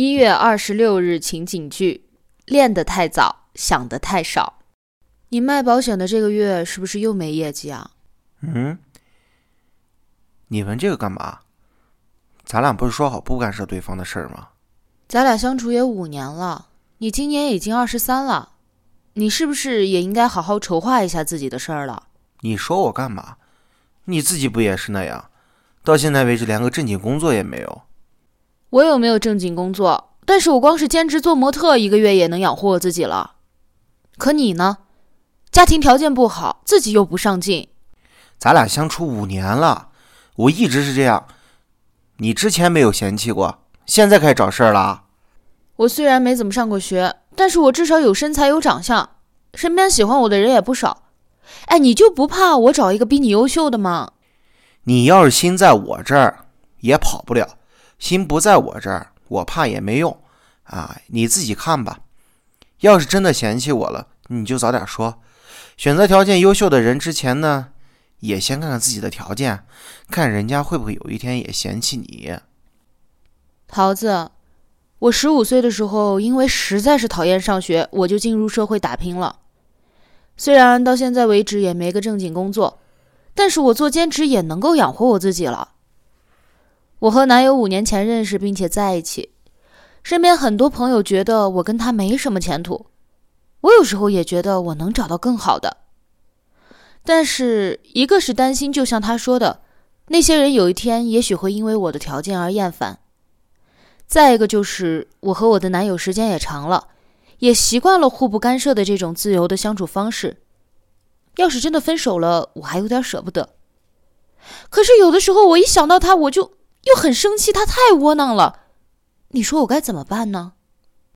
一月二十六日情景剧：练得太早，想得太少。你卖保险的这个月是不是又没业绩啊？嗯，你问这个干嘛？咱俩不是说好不干涉对方的事儿吗？咱俩相处也五年了，你今年已经二十三了，你是不是也应该好好筹划一下自己的事儿了？你说我干嘛？你自己不也是那样？到现在为止连个正经工作也没有。我有没有正经工作？但是我光是兼职做模特，一个月也能养活我自己了。可你呢？家庭条件不好，自己又不上进。咱俩相处五年了，我一直是这样。你之前没有嫌弃过，现在开始找事儿了。我虽然没怎么上过学，但是我至少有身材有长相，身边喜欢我的人也不少。哎，你就不怕我找一个比你优秀的吗？你要是心在我这儿，也跑不了。心不在我这儿，我怕也没用，啊，你自己看吧。要是真的嫌弃我了，你就早点说。选择条件优秀的人之前呢，也先看看自己的条件，看人家会不会有一天也嫌弃你。桃子，我十五岁的时候，因为实在是讨厌上学，我就进入社会打拼了。虽然到现在为止也没个正经工作，但是我做兼职也能够养活我自己了。我和男友五年前认识，并且在一起。身边很多朋友觉得我跟他没什么前途，我有时候也觉得我能找到更好的。但是，一个是担心，就像他说的，那些人有一天也许会因为我的条件而厌烦；再一个就是我和我的男友时间也长了，也习惯了互不干涉的这种自由的相处方式。要是真的分手了，我还有点舍不得。可是有的时候，我一想到他，我就……又很生气，他太窝囊了，你说我该怎么办呢？